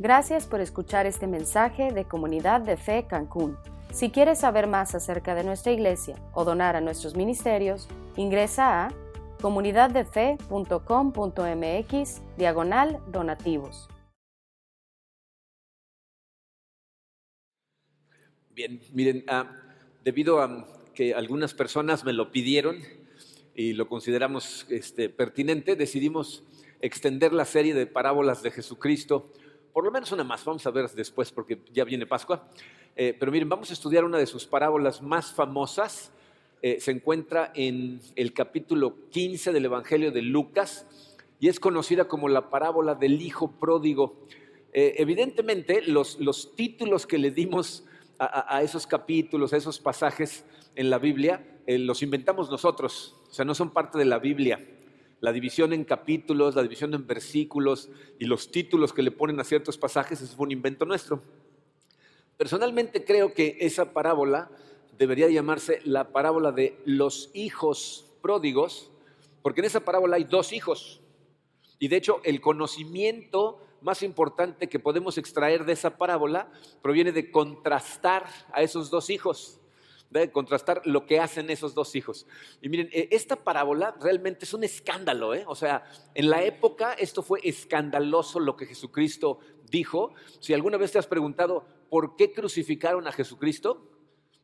Gracias por escuchar este mensaje de Comunidad de Fe Cancún. Si quieres saber más acerca de nuestra iglesia o donar a nuestros ministerios, ingresa a comunidaddefe.com.mx diagonal donativos. Bien, miren, ah, debido a que algunas personas me lo pidieron y lo consideramos este, pertinente, decidimos extender la serie de parábolas de Jesucristo, por lo menos una más, vamos a ver después porque ya viene Pascua, eh, pero miren, vamos a estudiar una de sus parábolas más famosas, eh, se encuentra en el capítulo 15 del Evangelio de Lucas y es conocida como la parábola del Hijo Pródigo. Eh, evidentemente, los, los títulos que le dimos a, esos capítulos, a esos pasajes en la Biblia, los inventamos nosotros, o sea, no son parte de la Biblia. La división en capítulos, la división en versículos y los títulos que le ponen a ciertos pasajes es un invento nuestro. Personalmente creo que esa parábola debería llamarse la parábola de los hijos pródigos, porque en esa parábola hay dos hijos. Y de hecho el conocimiento más importante que podemos extraer de esa parábola proviene de contrastar a esos dos hijos, de contrastar lo que hacen esos dos hijos. Y miren, eh, esta parábola realmente es un escándalo, ¿eh? o sea, en la época esto fue escandaloso lo que Jesucristo dijo. Si alguna vez te has preguntado por qué crucificaron a Jesucristo,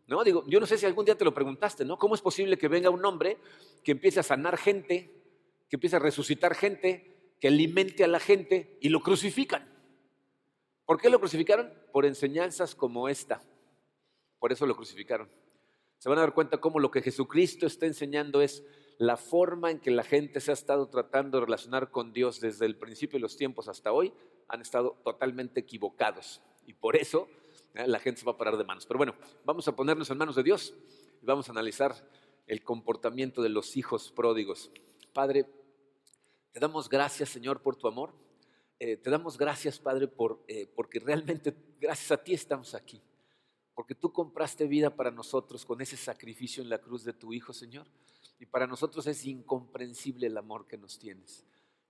¿no? Digo, yo no sé si algún día te lo preguntaste, ¿no? ¿Cómo es posible que venga un hombre que empiece a sanar gente, que empiece a resucitar gente, que alimente a la gente y lo crucifican. ¿Por qué lo crucificaron? Por enseñanzas como esta. Por eso lo crucificaron. Se van a dar cuenta cómo lo que Jesucristo está enseñando es la forma en que la gente se ha estado tratando de relacionar con Dios desde el principio de los tiempos hasta hoy, han estado totalmente equivocados. Y por eso eh, la gente se va a parar de manos. Pero bueno, vamos a ponernos en manos de Dios y vamos a analizar el comportamiento de los hijos pródigos. Padre, te damos gracias, Señor, por tu amor. Eh, te damos gracias, Padre, por, eh, porque realmente gracias a ti estamos aquí. Porque tú compraste vida para nosotros con ese sacrificio en la cruz de tu Hijo, Señor. Y para nosotros es incomprensible el amor que nos tienes.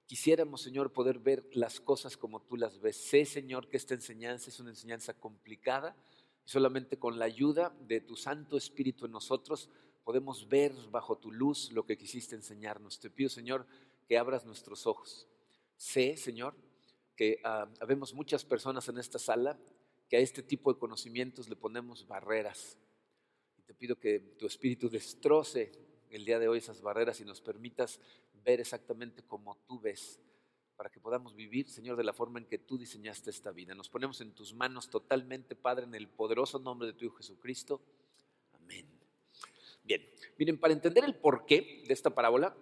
Quisiéramos, Señor, poder ver las cosas como tú las ves. Sé, Señor, que esta enseñanza es una enseñanza complicada. Solamente con la ayuda de tu Santo Espíritu en nosotros podemos ver bajo tu luz lo que quisiste enseñarnos. Te pido, Señor, que abras nuestros ojos. Sé, Señor, que uh, habemos muchas personas en esta sala a este tipo de conocimientos le ponemos barreras. Y te pido que tu Espíritu destroce el día de hoy esas barreras y nos permitas ver exactamente como tú ves, para que podamos vivir, Señor, de la forma en que tú diseñaste esta vida. Nos ponemos en tus manos totalmente, Padre, en el poderoso nombre de tu Hijo Jesucristo. Amén. Bien, miren, para entender el porqué de esta parábola,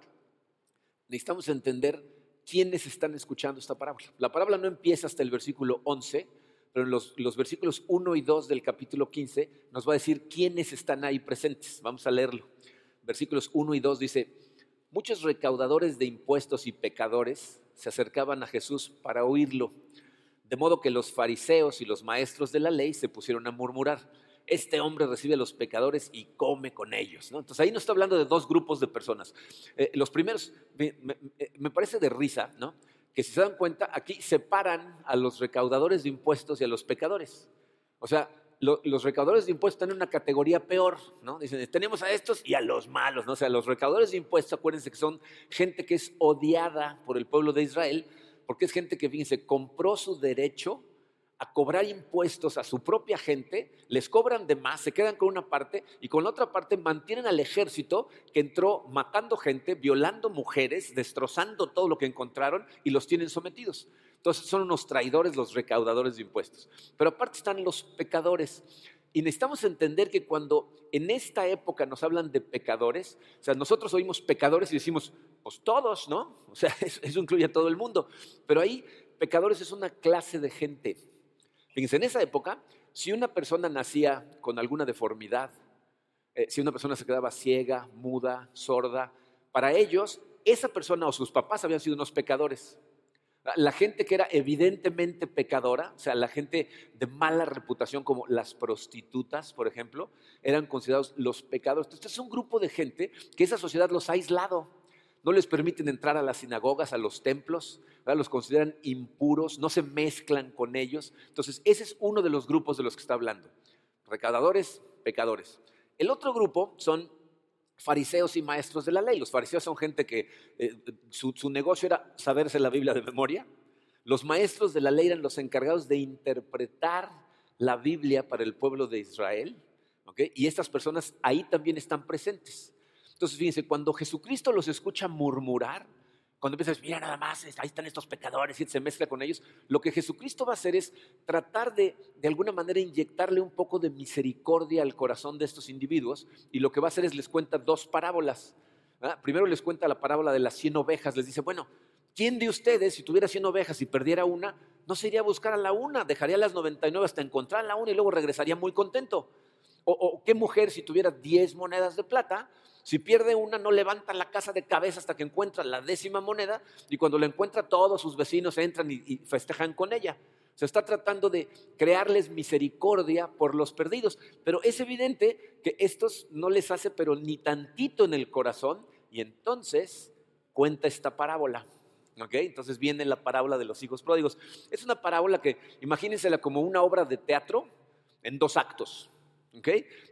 necesitamos entender quiénes están escuchando esta parábola. La parábola no empieza hasta el versículo 11, pero en los, los, versículos 1 y 2 del capítulo 15 nos va a decir quiénes están ahí presentes. Vamos a leerlo. Versículos 1 y 2 dice, muchos recaudadores de impuestos y pecadores se acercaban a Jesús para oírlo, de modo que los fariseos y los maestros de la ley se pusieron a murmurar este hombre recibe a los pecadores y come con ellos. Entonces ahí no está hablando de dos grupos de personas. Eh, los primeros, me, parece de risa, ¿no? Que si se dan cuenta, aquí separan a los recaudadores de impuestos y a los pecadores. O sea, los recaudadores de impuestos están en una categoría peor, ¿no? Dicen, tenemos a estos y a los malos, ¿no? O sea, los recaudadores de impuestos, acuérdense que son gente que es odiada por el pueblo de Israel, porque es gente que, fíjense, compró su derecho a cobrar impuestos a su propia gente, les cobran de más, se quedan con una parte y con la otra parte mantienen al ejército que entró matando gente, violando mujeres, destrozando todo lo que encontraron y los tienen sometidos. Entonces son unos traidores los recaudadores de impuestos. Pero aparte están los pecadores. Y necesitamos entender que cuando en esta época nos hablan de pecadores, o sea, nosotros oímos pecadores y decimos, pues todos, ¿no? O sea, eso, incluye a todo el mundo. Pero ahí pecadores es una clase de gente Fíjense, en esa época, si una persona nacía con alguna deformidad, eh, si una persona se quedaba ciega, muda, sorda, para ellos esa persona o sus papás habían sido unos pecadores. La gente que era evidentemente pecadora, o sea, la gente de mala reputación como las prostitutas, por ejemplo, eran considerados los pecadores. Entonces es un grupo de gente que esa sociedad los ha aislado. No les permiten entrar a las sinagogas, a los templos, los consideran impuros, no se mezclan con ellos. Entonces, ese es uno de los grupos de los que está hablando. Recaudadores, pecadores. El otro grupo son fariseos y maestros de la ley. Los fariseos son gente que eh, su, negocio era saberse la Biblia de memoria. Los maestros de la ley eran los encargados de interpretar la Biblia para el pueblo de Israel. Y estas personas ahí también están presentes. Entonces, fíjense, cuando Jesucristo los escucha murmurar, cuando empiezas, mira nada más, ahí están estos pecadores y se mezcla con ellos, lo que Jesucristo va a hacer es tratar de, de alguna manera, inyectarle un poco de misericordia al corazón de estos individuos y lo que va a hacer es les cuenta dos parábolas. Primero les cuenta la parábola de las 100 ovejas, les dice, bueno, ¿quién de ustedes, si tuviera 100 ovejas y perdiera una, no se iría a buscar a la una, dejaría las 99 hasta encontrar la una y luego regresaría muy contento? O, qué mujer, si tuviera 10 monedas de plata, si pierde una, no levanta la casa de cabeza hasta que encuentra la décima moneda y cuando la encuentra todos sus vecinos entran y, festejan con ella. Se está tratando de crearles misericordia por los perdidos, pero es evidente que estos no les hace pero ni tantito en el corazón y entonces cuenta esta parábola. Entonces viene la parábola de los hijos pródigos. Es una parábola que imagínensela como una obra de teatro en dos actos.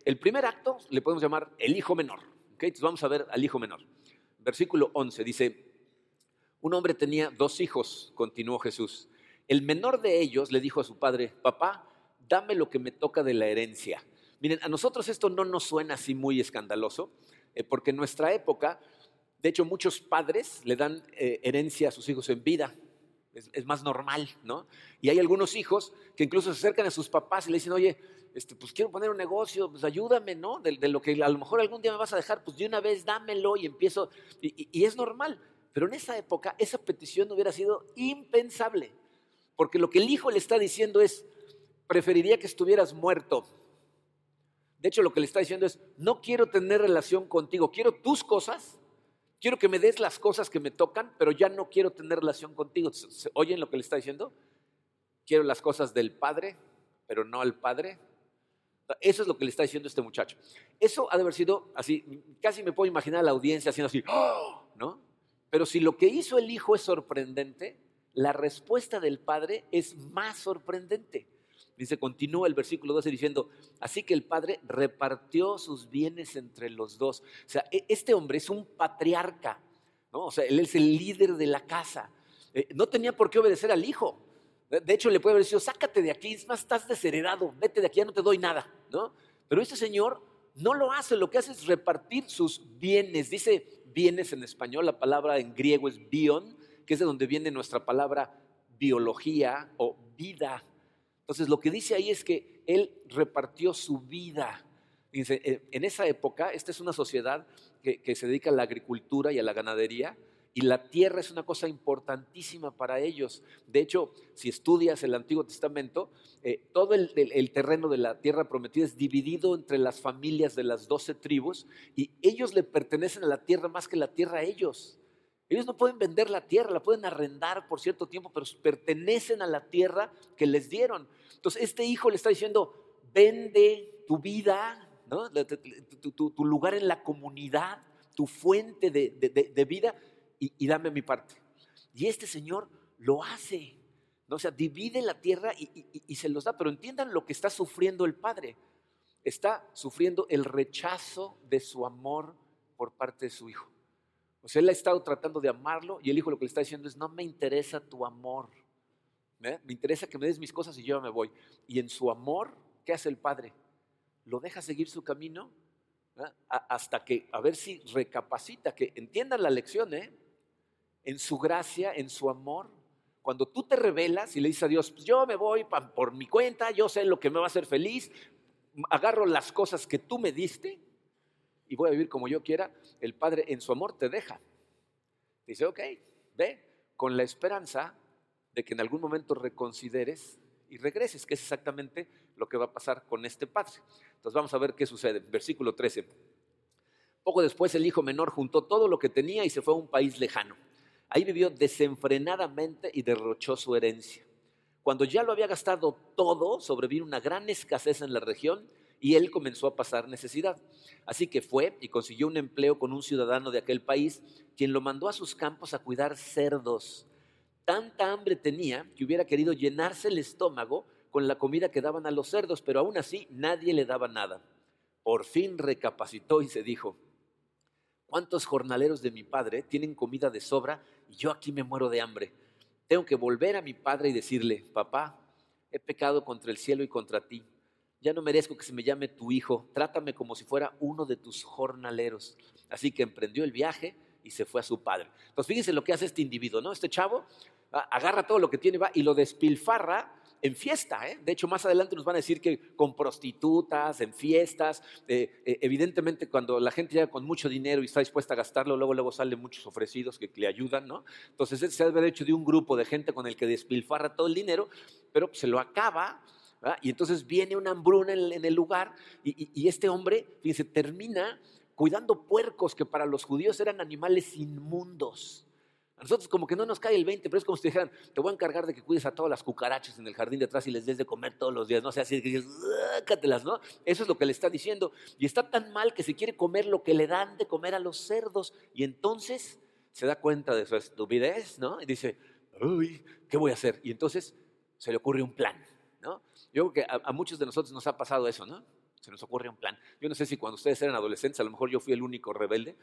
El primer acto le podemos llamar el hijo menor. Entonces vamos a ver al hijo menor. Versículo 11 dice, un hombre tenía dos hijos, continuó Jesús. El menor de ellos le dijo a su padre, papá, dame lo que me toca de la herencia. Miren, a nosotros esto no nos suena así muy escandaloso, eh, porque en nuestra época, de hecho, muchos padres le dan eh, herencia a sus hijos en vida. Es, es, más normal, ¿no? Y hay algunos hijos que incluso se acercan a sus papás y le dicen, oye, este, pues quiero poner un negocio, pues ayúdame, ¿no? De, lo que a lo mejor algún día me vas a dejar, pues de una vez dámelo y empiezo. Y, es normal. Pero en esa época esa petición hubiera sido impensable. Porque lo que el hijo le está diciendo es, preferiría que estuvieras muerto. De hecho, lo que le está diciendo es, no quiero tener relación contigo, quiero tus cosas, quiero que me des las cosas que me tocan, pero ya no quiero tener relación contigo. ¿Oyen lo que le está diciendo? Quiero las cosas del Padre, pero no al Padre. Eso es lo que le está diciendo este muchacho. Eso ha de haber sido así, casi me puedo imaginar a la audiencia haciendo así, ¡Oh! ¿no? Pero si lo que hizo el hijo es sorprendente, la respuesta del padre es más sorprendente. Dice, continúa el versículo 12 diciendo, así que el padre repartió sus bienes entre los dos. O sea, e, este hombre es un patriarca, ¿no? O sea, él es el líder de la casa. Eh, no tenía por qué obedecer al hijo. De hecho, le puede haber dicho, sácate de aquí, es más, estás desheredado, vete de aquí, ya no te doy nada, Pero este señor no lo hace, lo que hace es repartir sus bienes. Dice bienes en español, la palabra en griego es bion, que es de donde viene nuestra palabra biología o vida. Entonces, lo que dice ahí es que él repartió su vida. Eh, en esa época, esta es una sociedad que se dedica a la agricultura y a la ganadería, y la tierra es una cosa importantísima para ellos. De hecho, si estudias el Antiguo Testamento, eh, todo el, terreno de la tierra prometida es dividido entre las familias de las doce tribus y ellos le pertenecen a la tierra más que la tierra a ellos. Ellos no pueden vender la tierra, la pueden arrendar por cierto tiempo, pero pertenecen a la tierra que les dieron. Entonces, este hijo le está diciendo, vende tu vida, tu, lugar en la comunidad, tu fuente de vida y, dame mi parte. Y este Señor lo hace. ¿no? O sea, divide la tierra y, se los da. Pero entiendan lo que está sufriendo el Padre. Está sufriendo el rechazo de su amor por parte de su Hijo. O sea, él ha estado tratando de amarlo y el Hijo lo que le está diciendo es, no me interesa tu amor. Me interesa que me des mis cosas y yo me voy. Y en su amor, ¿qué hace el Padre? Lo deja seguir su camino hasta que, a ver si recapacita, que entiendan la lección, ¿eh? En su gracia, en su amor. Cuando tú te revelas y le dices a Dios, pues yo me voy por mi cuenta, yo sé lo que me va a hacer feliz, agarro las cosas que tú me diste y voy a vivir como yo quiera, el Padre en su amor te deja. Dice, ok, ve, con la esperanza de que en algún momento reconsideres y regreses, que es exactamente lo que va a pasar con este Padre. Entonces vamos a ver qué sucede. Versículo 13. Poco después el hijo menor juntó todo lo que tenía y se fue a un país lejano Ahí vivió desenfrenadamente y derrochó su herencia. Cuando ya lo había gastado todo, sobrevino una gran escasez en la región y él comenzó a pasar necesidad. Así que fue y consiguió un empleo con un ciudadano de aquel país, quien lo mandó a sus campos a cuidar cerdos. Tanta hambre tenía que hubiera querido llenarse el estómago con la comida que daban a los cerdos, pero aún así nadie le daba nada. Por fin recapacitó y se dijo, ¿cuántos jornaleros de mi padre tienen comida de sobra y yo aquí me muero de hambre? Tengo que volver a mi padre y decirle, papá, he pecado contra el cielo y contra ti. Ya no merezco que se me llame tu hijo, trátame como si fuera uno de tus jornaleros. Así que emprendió el viaje y se fue a su padre. Entonces fíjense lo que hace este individuo, ¿no? Este chavo agarra todo lo que tiene va y lo despilfarra en fiesta. ¿eh? De hecho, más adelante nos van a decir que con prostitutas, en fiestas. Eh, eh, evidentemente, cuando la gente llega con mucho dinero y está dispuesta a gastarlo, luego, luego salen muchos ofrecidos que, le ayudan, ¿no? Entonces, se debe haber hecho de un grupo de gente con el que despilfarra todo el dinero, pero se lo acaba. Y entonces viene una hambruna en, el lugar y, y este hombre, fíjense, termina cuidando puercos que para los judíos eran animales inmundos. A nosotros como que no nos cae el 20, pero es como si te dijeran, te voy a encargar de que cuides a todas las cucarachas en el jardín de atrás y les des de comer todos los días, ¿no? O sea, así que dices, ¿no? Eso es lo que le está diciendo. Y está tan mal que se quiere comer lo que le dan de comer a los cerdos. Y entonces se da cuenta de su estupidez, ¿no? Y dice, uy, ¿qué voy a hacer? Y entonces se le ocurre un plan, ¿no? Yo creo que a, a muchos de nosotros nos ha pasado eso, ¿no? se nos ocurre un plan. Yo no sé si cuando ustedes eran adolescentes, a lo mejor yo fui el único rebelde,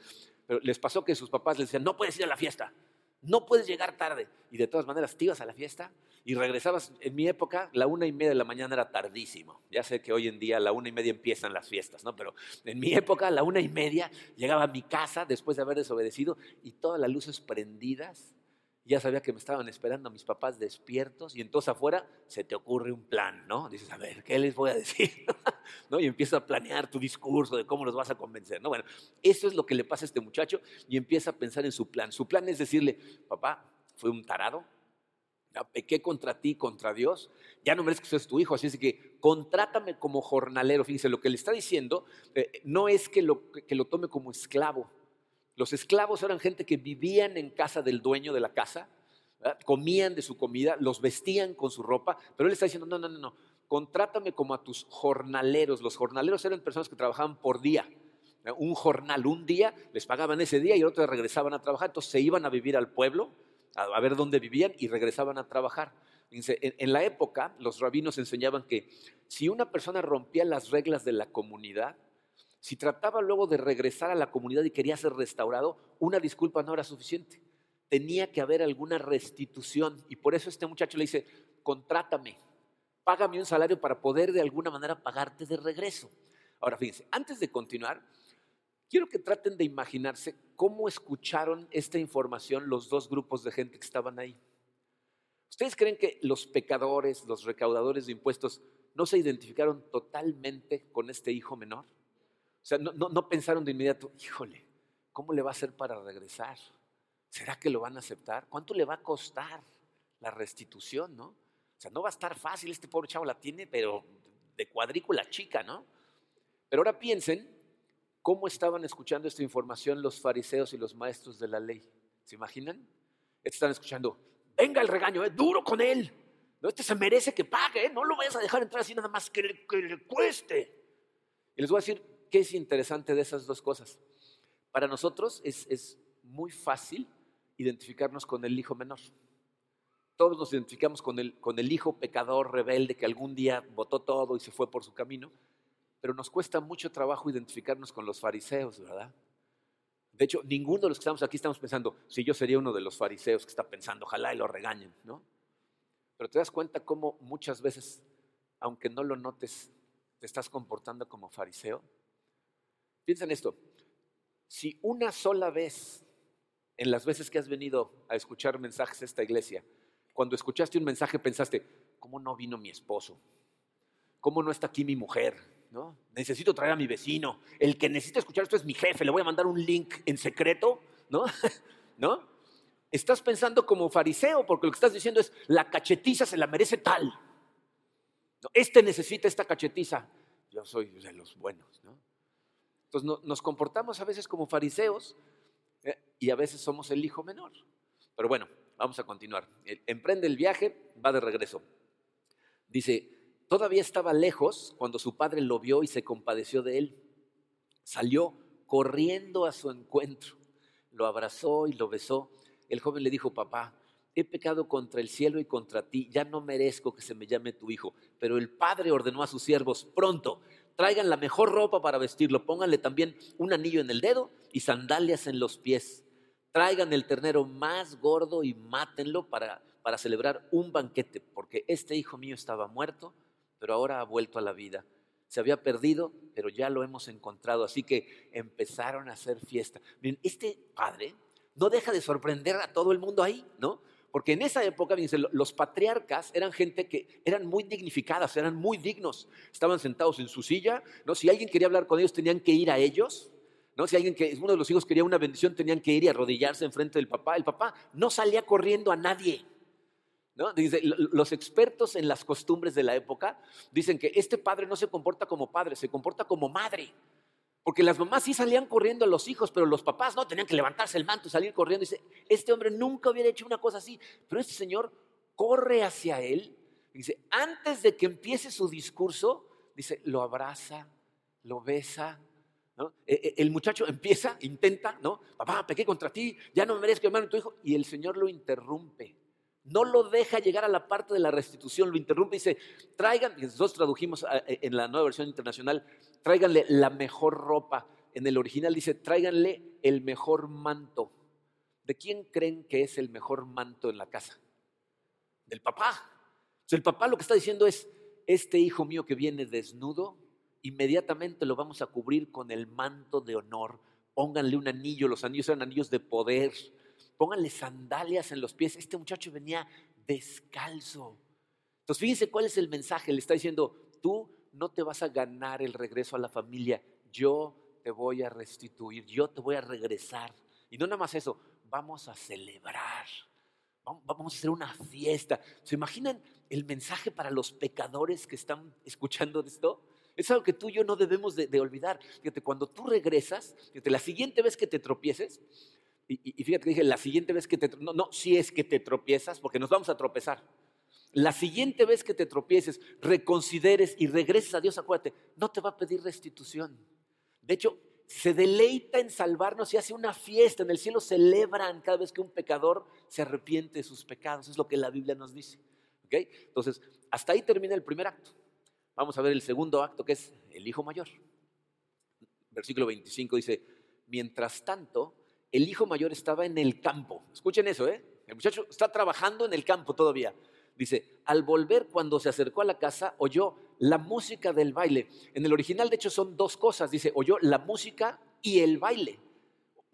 pero les pasó que sus papás les decían, no puedes ir a la fiesta no puedes llegar tarde. Y de todas maneras, te ibas a la fiesta y regresabas. En mi época, la una y media de la mañana era tardísimo. Ya sé que hoy en día la una y media empiezan las fiestas, ¿no? Pero en mi época, la una y media, llegaba a mi casa después de haber desobedecido y todas las luces prendidas ya sabía que me estaban esperando mis papás despiertos y entonces afuera se te ocurre un plan, ¿no? Dices, a ver, ¿qué les voy a decir? ¿No? Y empieza a planear tu discurso de cómo los vas a convencer, ¿no? Bueno, eso es lo que le pasa a este muchacho y empieza a pensar en su plan. Su plan es decirle, papá, fue un tarado, ya pequé contra ti, contra Dios, ya no merezco que seas tu hijo, así es que contrátame como jornalero. Fíjense, lo que le está diciendo eh, no es que lo, que lo tome como esclavo, los esclavos eran gente que vivían en casa del dueño de la casa, comían de su comida, los vestían con su ropa, pero él está diciendo, no, no, no, no, contrátame como a tus jornaleros. Los jornaleros eran personas que trabajaban por día. Un jornal, un día, les pagaban ese día y otro día regresaban a trabajar. Entonces se iban a vivir al pueblo, a, ver dónde vivían y regresaban a trabajar. en la época, los rabinos enseñaban que si una persona rompía las reglas de la comunidad, si trataba luego de regresar a la comunidad y quería ser restaurado, una disculpa no era suficiente. Tenía que haber alguna restitución. Y por eso este muchacho le dice, contrátame, págame un salario para poder de alguna manera pagarte de regreso. Ahora, fíjense, antes de continuar, quiero que traten de imaginarse cómo escucharon esta información los dos grupos de gente que estaban ahí. ¿Ustedes creen que los pecadores, los recaudadores de impuestos, no se identificaron totalmente con este hijo menor? O sea, no, pensaron de inmediato, híjole, ¿cómo le va a hacer para regresar? ¿Será que lo van a aceptar? ¿Cuánto le va a costar la restitución, no? O sea, no va a estar fácil, este pobre chavo la tiene, pero de cuadrícula chica, ¿no? Pero ahora piensen cómo estaban escuchando esta información los fariseos y los maestros de la ley. ¿Se imaginan? Están escuchando, venga el regaño, ¿eh? duro con él. No, este se merece que pague, ¿eh? no lo vayas a dejar entrar así nada más que le cueste. Y les voy a decir, ¿Qué es interesante de esas dos cosas? Para nosotros es, muy fácil identificarnos con el hijo menor. Todos nos identificamos con el, con el hijo pecador, rebelde, que algún día votó todo y se fue por su camino, pero nos cuesta mucho trabajo identificarnos con los fariseos, ¿verdad? De hecho, ninguno de los que estamos aquí estamos pensando, si yo sería uno de los fariseos que está pensando, ojalá y lo regañen, ¿no? Pero te das cuenta cómo muchas veces, aunque no lo notes, te estás comportando como fariseo. Piensa en esto. Si una sola vez, en las veces que has venido a escuchar mensajes a esta iglesia, cuando escuchaste un mensaje pensaste, ¿cómo no vino mi esposo? ¿Cómo no está aquí mi mujer? ¿No? Necesito traer a mi vecino. El que necesita escuchar esto es mi jefe. Le voy a mandar un link en secreto. ¿No? ¿No? Estás pensando como fariseo porque lo que estás diciendo es, la cachetiza se la merece tal. Este necesita esta cachetiza. Yo soy de los buenos. ¿no? Entonces nos comportamos a veces como fariseos eh, y a veces somos el hijo menor. Pero bueno, vamos a continuar. Emprende el viaje, va de regreso. Dice, todavía estaba lejos cuando su padre lo vio y se compadeció de él. Salió corriendo a su encuentro, lo abrazó y lo besó. El joven le dijo, papá, he pecado contra el cielo y contra ti, ya no merezco que se me llame tu hijo. Pero el padre ordenó a sus siervos, pronto, traigan la mejor ropa para vestirlo, pónganle también un anillo en el dedo y sandalias en los pies. Traigan el ternero más gordo y mátenlo para, para celebrar un banquete, porque este hijo mío estaba muerto, pero ahora ha vuelto a la vida. Se había perdido, pero ya lo hemos encontrado. Así que empezaron a hacer fiesta. Miren, este padre no deja de sorprender a todo el mundo ahí, ¿no? Porque en esa época, los patriarcas eran gente que eran muy dignificadas, eran muy dignos. Estaban sentados en su silla, ¿no? Si alguien quería hablar con ellos, tenían que ir a ellos. ¿no? Si alguien que uno de los hijos quería una bendición, tenían que ir y arrodillarse enfrente del papá. El papá no salía corriendo a nadie. ¿no? Dice, los expertos en las costumbres de la época dicen que este padre no se comporta como padre, se comporta como madre. Porque las mamás sí salían corriendo a los hijos, pero los papás no, tenían que levantarse el manto y salir corriendo. Dice, este hombre nunca hubiera hecho una cosa así, pero este señor corre hacia él. Dice, antes de que empiece su discurso, dice, lo abraza, lo besa. E, e, el muchacho empieza, intenta, ¿no? Papá, pequé contra ti, ya no me merezco hermano tu hijo. Y el Señor lo interrumpe. No lo deja llegar a la parte de la restitución, lo interrumpe y dice, traigan, nosotros tradujimos eh, en la nueva versión internacional, tráiganle la mejor ropa. En el original dice, tráiganle el mejor manto. ¿De quién creen que es el mejor manto en la casa? Del papá. el papá lo que está diciendo es, este hijo mío que viene desnudo, inmediatamente lo vamos a cubrir con el manto de honor. Pónganle un anillo, los anillos eran anillos de poder pónganle sandalias en los pies. Este muchacho venía descalzo. Entonces, fíjense cuál es el mensaje. Le está diciendo, tú no te vas a ganar el regreso a la familia. Yo te voy a restituir, yo te voy a regresar. Y no nada más eso, vamos a celebrar. Vamos a hacer una fiesta. ¿Se imaginan el mensaje para los pecadores que están escuchando esto? Es algo que tú y yo no debemos de, olvidar. Fíjate, cuando tú regresas, fíjate, la siguiente vez que te tropieces, y, fíjate que dije, la siguiente vez que te... No, no, si es que te tropiezas, porque nos vamos a tropezar. La siguiente vez que te tropieces, reconsideres y regreses a Dios, acuérdate, no te va a pedir restitución. De hecho, se deleita en salvarnos y hace una fiesta. En el cielo celebran cada vez que un pecador se arrepiente de sus pecados. Es lo que la Biblia nos dice. ¿Okay? Entonces, hasta ahí termina el primer acto. Vamos a ver el segundo acto, que es el hijo mayor. Versículo 25 dice, mientras tanto, el hijo mayor estaba en el campo. Escuchen eso, ¿eh? El muchacho está trabajando en el campo todavía. Dice, al volver cuando se acercó a la casa, oyó la música del baile. En el original, de hecho, son dos cosas. Dice, oyó la música y el baile.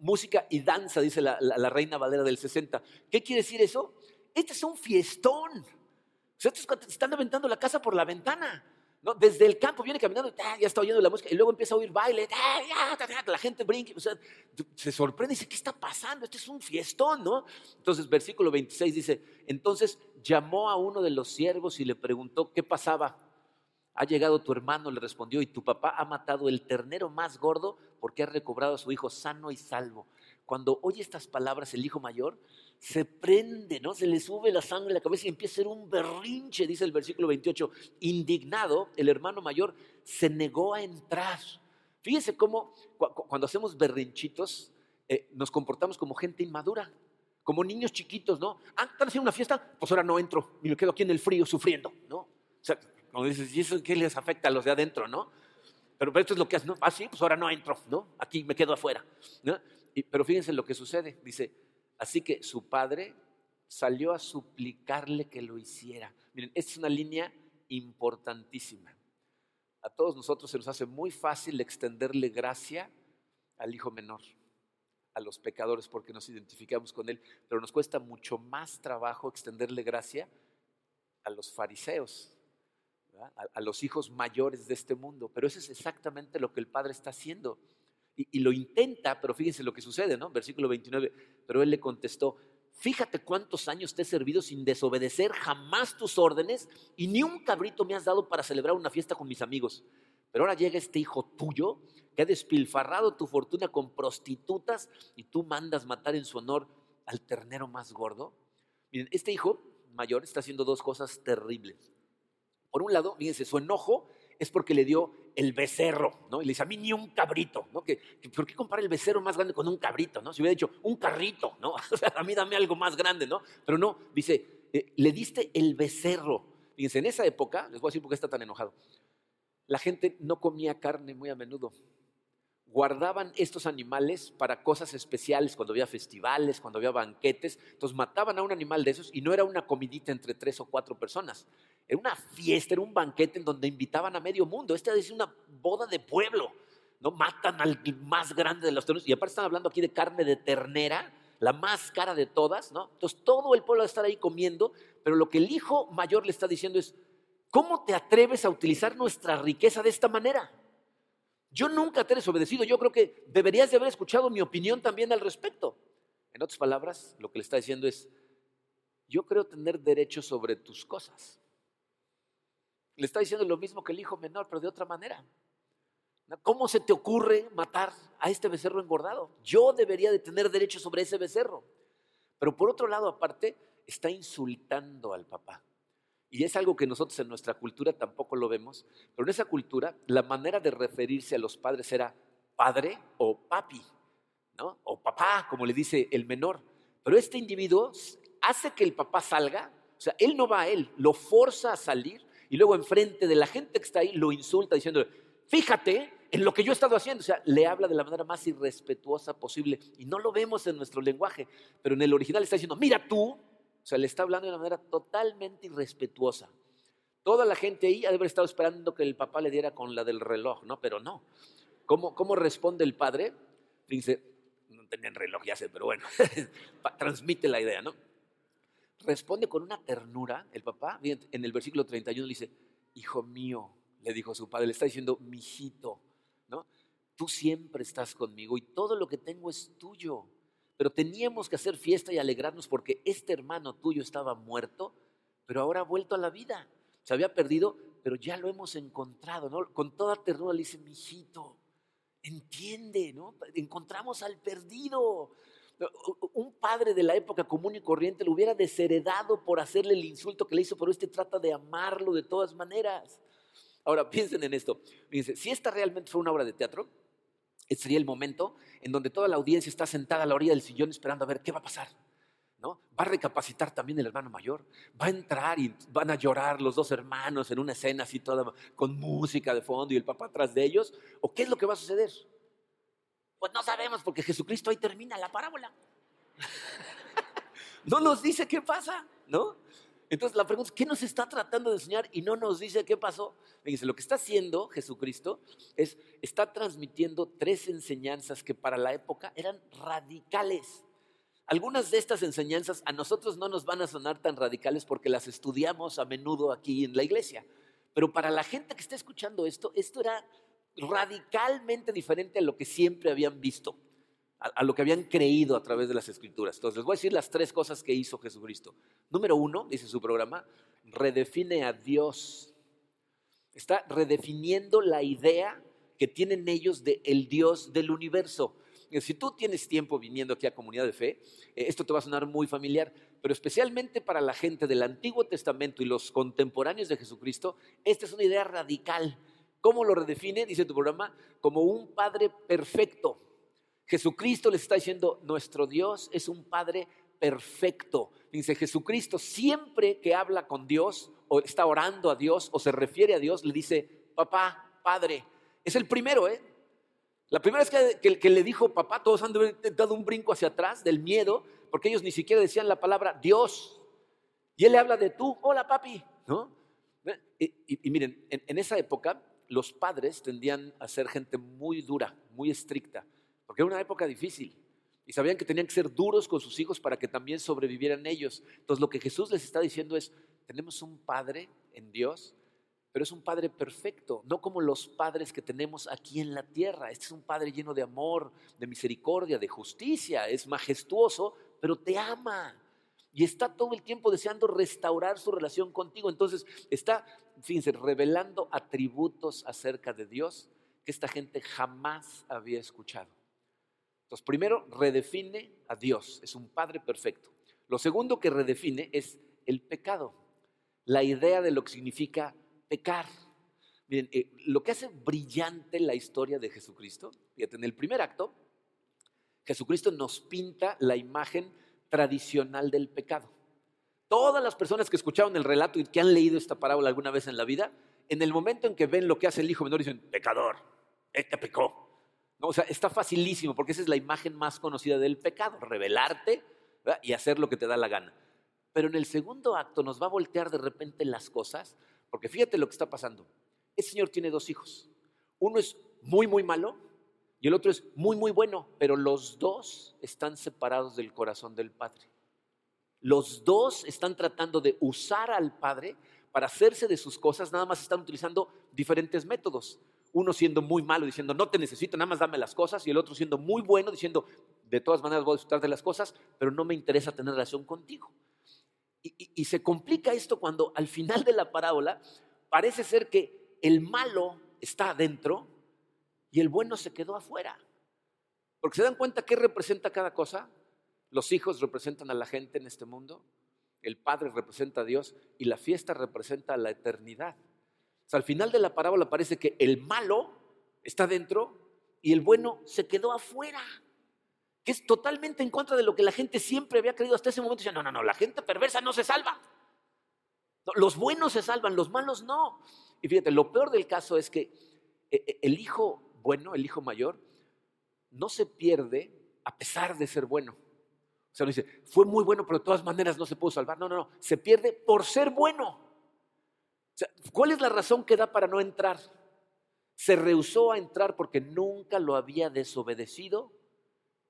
Música y danza, dice la, reina Valera del 60. ¿Qué quiere decir eso? Este es un fiestón. O sea, están aventando la casa por la ventana. Desde el campo viene caminando y ya está oyendo la música y luego empieza a oír baile, la gente brinca, se sorprende y dice, ¿qué está pasando? Este es un fiestón, ¿no? Entonces, versículo 26 dice, entonces llamó a uno de los siervos y le preguntó qué pasaba. Ha llegado tu hermano, le respondió, y tu papá ha matado el ternero más gordo porque ha recobrado a su hijo sano y salvo. Cuando oye estas palabras el hijo mayor, se prende, ¿no? Se le sube la sangre a la cabeza y empieza a ser un berrinche, dice el versículo 28. Indignado, el hermano mayor se negó a entrar. Fíjense cómo cuando hacemos berrinchitos eh, nos comportamos como gente inmadura, como niños chiquitos, ¿no? Ah, están haciendo una fiesta, pues ahora no entro y me quedo aquí en el frío sufriendo, ¿no? O sea, como dices, ¿y eso qué les afecta a los de adentro, no? Pero, esto es lo que hace, ¿no? Ah, sí, pues ahora no entro, ¿no? Aquí me quedo afuera, ¿no? pero fíjense lo que sucede, dice, Así que su padre salió a suplicarle que lo hiciera. Miren, esta es una línea importantísima. A todos nosotros se nos hace muy fácil extenderle gracia al hijo menor, a los pecadores, porque nos identificamos con él, pero nos cuesta mucho más trabajo extenderle gracia a los fariseos, a, los hijos mayores de este mundo. Pero eso es exactamente lo que el padre está haciendo. Y, lo intenta, pero fíjense lo que sucede, ¿no? Versículo 29. Pero él le contestó, fíjate cuántos años te he servido sin desobedecer jamás tus órdenes y ni un cabrito me has dado para celebrar una fiesta con mis amigos. Pero ahora llega este hijo tuyo que ha despilfarrado tu fortuna con prostitutas y tú mandas matar en su honor al ternero más gordo. Miren, este hijo mayor está haciendo dos cosas terribles. Por un lado, fíjense, su enojo es porque le dio el becerro, ¿no? Y le dice, a mí ni un cabrito, ¿no? Que, ¿Por qué comparar el becerro más grande con un cabrito, ¿no? Si hubiera dicho, un carrito, ¿no? A mí dame algo más grande, ¿no? Pero no, dice, eh, le diste el becerro. Fíjense, en esa época, les voy a decir por qué está tan enojado, la gente no comía carne muy a menudo. Guardaban estos animales para cosas especiales, cuando había festivales, cuando había banquetes. Entonces mataban a un animal de esos y no era una comidita entre tres o cuatro personas. Era una fiesta, era un banquete en donde invitaban a medio mundo. Esta es una boda de pueblo. ¿no? Matan al más grande de los terneros. Y aparte están hablando aquí de carne de ternera, la más cara de todas. ¿no? Entonces todo el pueblo va a estar ahí comiendo, pero lo que el hijo mayor le está diciendo es, ¿cómo te atreves a utilizar nuestra riqueza de esta manera? Yo nunca te he desobedecido, yo creo que deberías de haber escuchado mi opinión también al respecto. En otras palabras, lo que le está diciendo es, yo creo tener derecho sobre tus cosas. Le está diciendo lo mismo que el hijo menor, pero de otra manera. ¿Cómo se te ocurre matar a este becerro engordado? Yo debería de tener derecho sobre ese becerro. Pero por otro lado, aparte, está insultando al papá. Y es algo que nosotros en nuestra cultura tampoco lo vemos, pero en esa cultura la manera de referirse a los padres era padre o papi, ¿no? O papá, como le dice el menor. Pero este individuo hace que el papá salga, o sea, él no va a él, lo forza a salir y luego enfrente de la gente que está ahí lo insulta diciendo, fíjate en lo que yo he estado haciendo. O sea, le habla de la manera más irrespetuosa posible. Y no lo vemos en nuestro lenguaje, pero en el original está diciendo, mira tú. O sea, le está hablando de una manera totalmente irrespetuosa. Toda la gente ahí ha de haber estado esperando que el papá le diera con la del reloj, ¿no? Pero no. ¿Cómo, cómo responde el padre? Dice, no tenían reloj, ya sé, pero bueno, transmite la idea, ¿no? Responde con una ternura el papá. En el versículo 31 le dice, hijo mío, le dijo su padre, le está diciendo, mijito, ¿no? Tú siempre estás conmigo y todo lo que tengo es tuyo. Pero teníamos que hacer fiesta y alegrarnos porque este hermano tuyo estaba muerto, pero ahora ha vuelto a la vida. Se había perdido, pero ya lo hemos encontrado, ¿no? Con toda ternura le dice, mijito, entiende, ¿no? Encontramos al perdido. Un padre de la época común y corriente lo hubiera desheredado por hacerle el insulto que le hizo, pero este trata de amarlo de todas maneras. Ahora, piensen en esto. Fíjense, si esta realmente fue una obra de teatro, este sería el momento en donde toda la audiencia está sentada a la orilla del sillón esperando a ver qué va a pasar. ¿no? Va a recapacitar también el hermano mayor. Va a entrar y van a llorar los dos hermanos en una escena así toda con música de fondo y el papá atrás de ellos. ¿O qué es lo que va a suceder? Pues no sabemos porque Jesucristo ahí termina la parábola. no nos dice qué pasa, ¿no? Entonces la pregunta es, ¿qué nos está tratando de enseñar y no nos dice qué pasó? Fíjense, lo que está haciendo Jesucristo es, está transmitiendo tres enseñanzas que para la época eran radicales. Algunas de estas enseñanzas a nosotros no nos van a sonar tan radicales porque las estudiamos a menudo aquí en la iglesia. Pero para la gente que está escuchando esto, esto era radicalmente diferente a lo que siempre habían visto, a, lo que habían creído a través de las escrituras. Entonces, les voy a decir las tres cosas que hizo Jesucristo. Número uno, dice su programa, redefine a Dios. Está redefiniendo la idea que tienen ellos de el Dios del universo. Si tú tienes tiempo viniendo aquí a Comunidad de Fe, eh, esto te va a sonar muy familiar, pero especialmente para la gente del Antiguo Testamento y los contemporáneos de Jesucristo, esta es una idea radical ¿Cómo lo redefine? Dice tu programa, como un Padre perfecto. Jesucristo les está diciendo, nuestro Dios es un Padre perfecto. Dice, Jesucristo siempre que habla con Dios o está orando a Dios o se refiere a Dios, le dice, papá, Padre. Es el primero, ¿eh? La primera vez que, que, le dijo papá, todos han dado un brinco hacia atrás del miedo, porque ellos ni siquiera decían la palabra Dios. Y él le habla de tú, hola papi, ¿no? Y, miren, en esa época los padres tendían a ser gente muy dura, muy estricta, porque era una época difícil. Y sabían que tenían que ser duros con sus hijos para que también sobrevivieran ellos. Entonces lo que Jesús les está diciendo es, tenemos un Padre en Dios, pero es un Padre perfecto, no como los padres que tenemos aquí en la tierra. Este es un Padre lleno de amor, de misericordia, de justicia, es majestuoso, pero te ama y está todo el tiempo deseando restaurar su relación contigo. Entonces está, fíjense, revelando atributos acerca de Dios que esta gente jamás había escuchado. Entonces, primero, redefine a Dios, es un Padre perfecto. Lo segundo que redefine es el pecado, la idea de lo que significa pecar. Miren, eh, lo que hace brillante la historia de Jesucristo, fíjate, en el primer acto, Jesucristo nos pinta la imagen tradicional del pecado. Todas las personas que escucharon el relato y que han leído esta parábola alguna vez en la vida, en el momento en que ven lo que hace el hijo menor, dicen, pecador, este pecó. O sea, está facilísimo porque esa es la imagen más conocida del pecado, revelarte y hacer lo que te da la gana. Pero en el segundo acto nos va a voltear de repente las cosas, porque fíjate lo que está pasando. Ese señor tiene dos hijos. Uno es muy, muy malo y el otro es muy, muy bueno, pero los dos están separados del corazón del Padre. Los dos están tratando de usar al Padre para hacerse de sus cosas, nada más están utilizando diferentes métodos. Uno siendo muy malo, diciendo, no te necesito, nada más dame las cosas, y el otro siendo muy bueno, diciendo, de todas maneras voy a disfrutar de las cosas, pero no me interesa tener relación contigo. Y, se complica esto cuando al final de la parábola parece ser que el malo está adentro y el bueno se quedó afuera. Porque se dan cuenta qué representa cada cosa. Los hijos representan a la gente en este mundo, el padre representa a Dios y la fiesta representa a la eternidad. al final de la parábola parece que el malo está dentro y el bueno se quedó afuera, que es totalmente en contra de lo que la gente siempre había creído hasta ese momento. Decía, no, no, no, la gente perversa no se salva. los buenos se salvan, los malos no. Y fíjate, lo peor del caso es que eh, eh, el hijo bueno, el hijo mayor, no se pierde a pesar de ser bueno. O sea, no dice, fue muy bueno, pero de todas maneras no se pudo salvar. No, no, no, se pierde por ser bueno. ¿Cuál es la razón que da para no entrar? Se rehusó a entrar porque nunca lo había desobedecido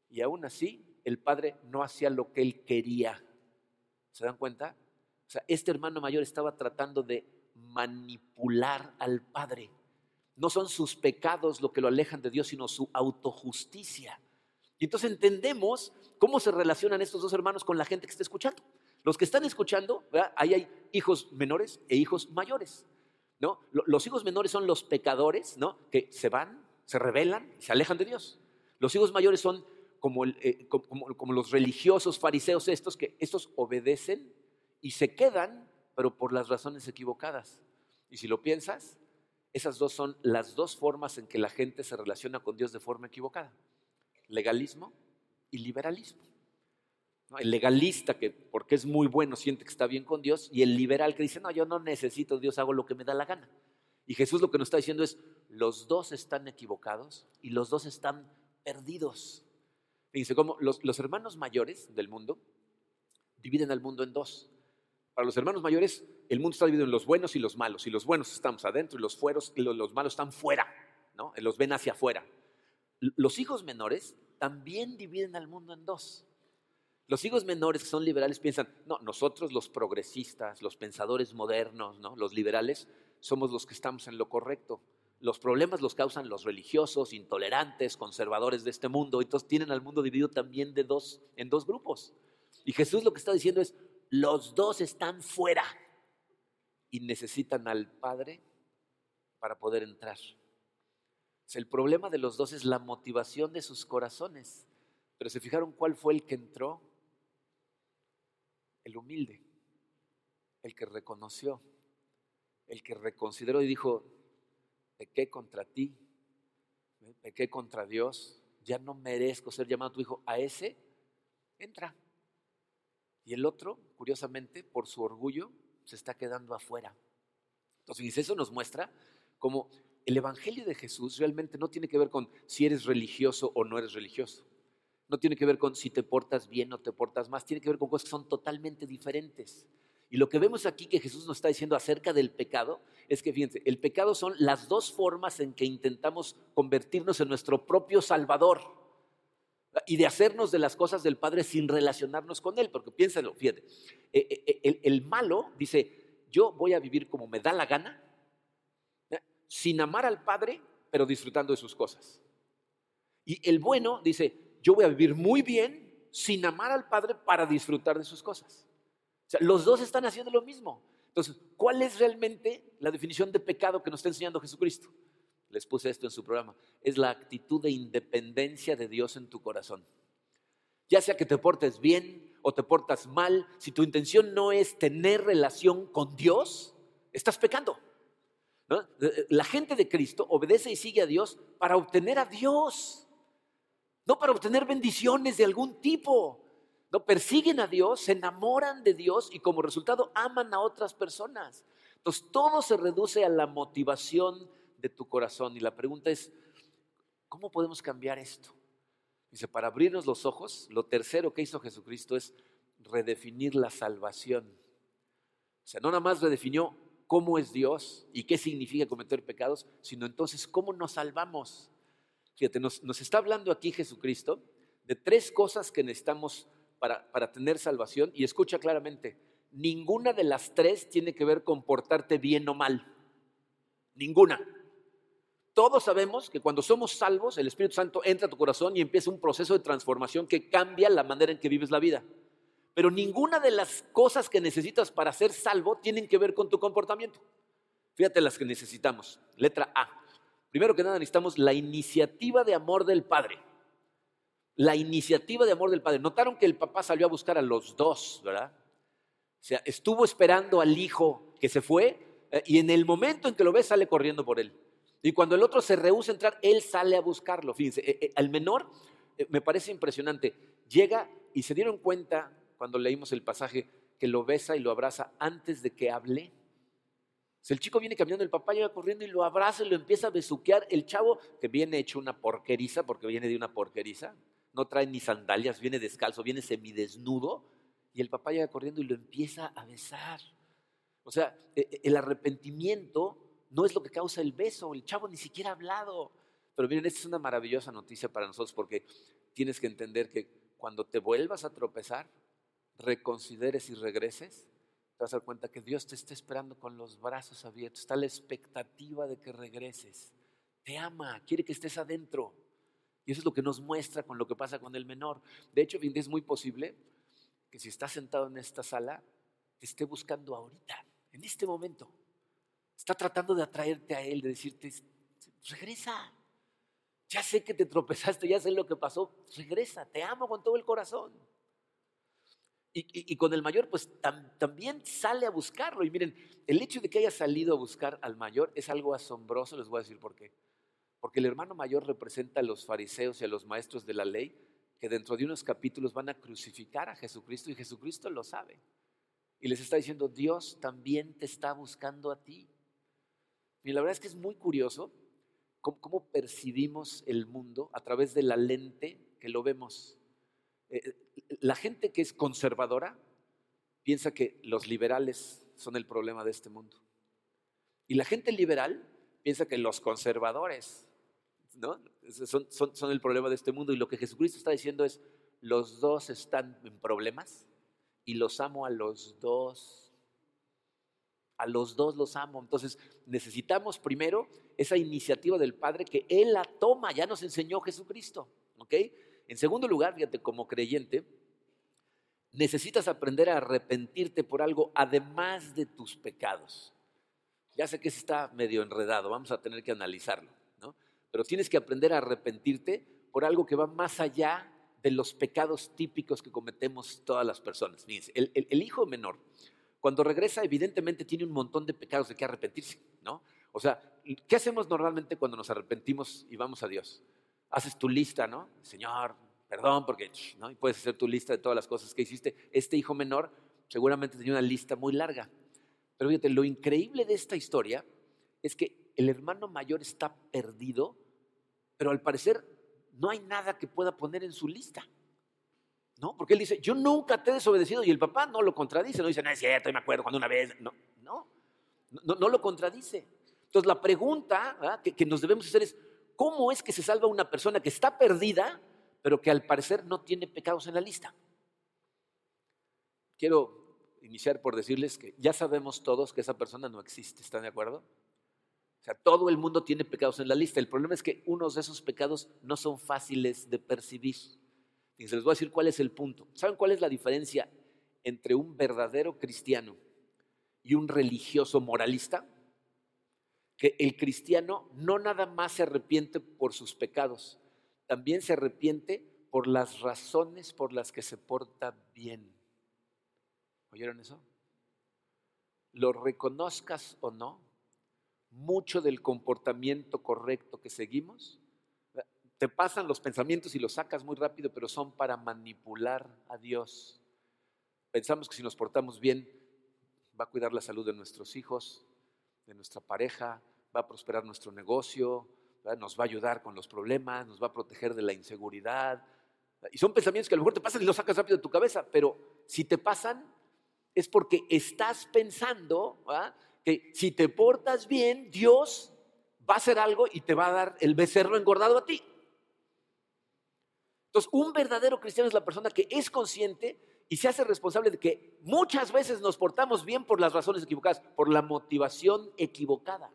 y aún así el padre no hacía lo que él quería. ¿Se dan cuenta? O sea, este hermano mayor estaba tratando de manipular al Padre. No son sus pecados lo que lo alejan de Dios, sino su autojusticia. Y entonces entendemos cómo se relacionan estos dos hermanos con la gente que está escuchando. Los que están escuchando, ahí hay hijos menores e hijos mayores. ¿no? Los hijos menores son los pecadores ¿no? que se van, se rebelan y se alejan de Dios. Los hijos mayores son como, eh, como, como los religiosos fariseos estos, que estos obedecen y se quedan pero por las razones equivocadas. Y si lo piensas, esas dos son las dos formas en que la gente se relaciona con Dios de forma equivocada. Legalismo y liberalismo. El legalista que porque es muy bueno siente que está bien con Dios y el liberal que dice, no, yo no necesito Dios, hago lo que me da la gana. Y Jesús lo que nos está diciendo es, los dos están equivocados y los dos están perdidos. Fíjense cómo los, los hermanos mayores del mundo dividen al mundo en dos. Para los hermanos mayores, el mundo está dividido en los buenos y los malos. Y los buenos estamos adentro y los, fueros, los malos están fuera, ¿no? Los ven hacia afuera. Los hijos menores también dividen al mundo en dos. Los hijos menores que son liberales piensan, no, nosotros los progresistas, los pensadores modernos, ¿no? los liberales, somos los que estamos en lo correcto. Los problemas los causan los religiosos, intolerantes, conservadores de este mundo. Entonces tienen al mundo dividido también de dos, en dos grupos. Y Jesús lo que está diciendo es, los dos están fuera y necesitan al Padre para poder entrar. El problema de los dos es la motivación de sus corazones. Pero se fijaron cuál fue el que entró? El humilde, el que reconoció, el que reconsideró y dijo, pequé contra ti, pequé contra Dios, ya no merezco ser llamado tu hijo. A ese, entra. Y el otro, curiosamente, por su orgullo, se está quedando afuera. Entonces, eso nos muestra cómo el Evangelio de Jesús realmente no tiene que ver con si eres religioso o no eres religioso. No tiene que ver con si te portas bien o te portas más. Tiene que ver con cosas que son totalmente diferentes. Y lo que vemos aquí que Jesús nos está diciendo acerca del pecado es que, fíjense, el pecado son las dos formas en que intentamos convertirnos en nuestro propio Salvador y de hacernos de las cosas del Padre sin relacionarnos con Él, porque piénsalo, fíjate, eh, eh, eh, el, malo dice, yo voy a vivir como me da la gana, sin amar al Padre, pero disfrutando de sus cosas. Y el bueno dice, yo voy a vivir muy bien sin amar al Padre para disfrutar de sus cosas. O sea, los dos están haciendo lo mismo. Entonces, ¿cuál es realmente la definición de pecado que nos está enseñando Jesucristo? les puse esto en su programa, es la actitud de independencia de Dios en tu corazón. Ya sea que te portes bien o te portas mal, si tu intención no es tener relación con Dios, estás pecando. La gente de Cristo obedece y sigue a Dios para obtener a Dios, no para obtener bendiciones de algún tipo. No, persiguen a Dios, se enamoran de Dios y como resultado aman a otras personas. Entonces todo se reduce a la motivación de tu corazón. Y la pregunta es, ¿cómo podemos cambiar esto? Dice, para abrirnos los ojos, lo tercero que hizo Jesucristo es redefinir la salvación. O sea, no nada más redefinió cómo es Dios y qué significa cometer pecados, sino entonces cómo nos salvamos. Fíjate, nos, está hablando aquí Jesucristo de tres cosas que necesitamos para, para tener salvación y escucha claramente, ninguna de las tres tiene que ver con portarte bien o mal. Ninguna. Todos sabemos que cuando somos salvos, el Espíritu Santo entra a tu corazón y empieza un proceso de transformación que cambia la manera en que vives la vida. Pero ninguna de las cosas que necesitas para ser salvo tienen que ver con tu comportamiento. Fíjate las que necesitamos. Letra A. Primero que nada necesitamos la iniciativa de amor del Padre. La iniciativa de amor del Padre. Notaron que el papá salió a buscar a los dos, ¿verdad? O sea, estuvo esperando al hijo que se fue eh, y en el momento en que lo ve sale corriendo por él. Y cuando el otro se rehúsa a entrar, él sale a buscarlo. Fíjense, eh, eh, al menor me parece impresionante. Llega y se dieron cuenta cuando leímos el pasaje que lo besa y lo abraza antes de que hable. Si el chico viene caminando, el papá llega corriendo y lo abraza y lo empieza a besuquear. El chavo, que viene hecho una porqueriza, porque viene de una porqueriza, no trae ni sandalias, viene descalzo, viene semidesnudo, y el papá llega corriendo y lo empieza a besar. O sea, e, e, el arrepentimiento no es lo que causa el beso, el chavo ni siquiera ha hablado. Pero miren, esta es una maravillosa noticia para nosotros porque tienes que entender que cuando te vuelvas a tropezar, reconsideres y regreses, te vas a dar cuenta que Dios te está esperando con los brazos abiertos. Está la expectativa de que regreses. Te ama, quiere que estés adentro. Y eso es lo que nos muestra con lo que pasa con el menor. De hecho, es muy posible que si estás sentado en esta sala, te esté buscando ahorita, en este momento. Está tratando de atraerte a Él, de decirte, regresa. Ya sé que te tropezaste, ya sé lo que pasó. Regresa, te amo con todo el corazón. Y, con el mayor, pues también sale a buscarlo. Y miren, el hecho de que haya salido a buscar al mayor es algo asombroso, les voy a decir por qué. Porque el hermano mayor representa a los fariseos y a los maestros de la ley que dentro de unos capítulos van a crucificar a Jesucristo y Jesucristo lo sabe. Y les está diciendo, Dios también te está buscando a ti. Y la verdad es que es muy curioso cómo percibimos el mundo a través de la lente que lo vemos. Eh, la gente que es conservadora piensa que los liberales son el problema de este mundo. Y la gente liberal piensa que los conservadores ¿no? son, son el problema de este mundo. Y lo que Jesucristo está diciendo es, los dos están en problemas y los amo a los dos. A los dos los amo. Entonces necesitamos primero esa iniciativa del Padre que Él la toma, ya nos enseñó Jesucristo. ¿ok?, en segundo lugar, fíjate, como creyente, necesitas aprender a arrepentirte por algo además de tus pecados. Ya sé que está medio enredado, vamos a tener que analizarlo, ¿no? Pero tienes que aprender a arrepentirte por algo que va más allá de los pecados típicos que cometemos todas las personas. Fíjense, el, el hijo menor, cuando regresa, evidentemente tiene un montón de pecados de que arrepentirse, ¿no? O sea, ¿qué hacemos normalmente cuando nos arrepentimos y vamos a Dios? Haces tu lista, ¿no? Señor, perdón, porque, ¿no? Y puedes hacer tu lista de todas las cosas que hiciste. Este hijo menor seguramente tenía una lista muy larga. Pero fíjate, lo increíble de esta historia es que el hermano mayor está perdido, pero al parecer no hay nada que pueda poner en su lista. ¿No? Porque él dice, yo nunca te he desobedecido y el papá no lo contradice, no dice, no es cierto, me acuerdo cuando una vez, no, no, no, lo contradice. Entonces la pregunta que nos debemos hacer es, ¿Cómo es que se salva una persona que está perdida, pero que al parecer no tiene pecados en la lista? Quiero iniciar por decirles que ya sabemos todos que esa persona no existe, ¿están de acuerdo? O sea, todo el mundo tiene pecados en la lista. El problema es que unos de esos pecados no son fáciles de percibir. Y se les voy a decir cuál es el punto. ¿Saben cuál es la diferencia entre un verdadero cristiano y un religioso moralista? Que el cristiano no nada más se arrepiente por sus pecados, también se arrepiente por las razones por las que se porta bien. ¿Oyeron eso? Lo reconozcas o no, mucho del comportamiento correcto que seguimos, te pasan los pensamientos y los sacas muy rápido, pero son para manipular a Dios. Pensamos que si nos portamos bien, va a cuidar la salud de nuestros hijos, de nuestra pareja, va a prosperar nuestro negocio, nos va a ayudar con los problemas, nos va a proteger de la inseguridad. Y son pensamientos que a lo mejor te pasan y los sacas rápido de tu cabeza, pero si te pasan es porque estás pensando que si te portas bien, Dios va a hacer algo y te va a dar el becerro engordado a ti. Entonces, un verdadero cristiano es la persona que es consciente y se hace responsable de que muchas veces nos portamos bien por las razones equivocadas, por la motivación equivocada.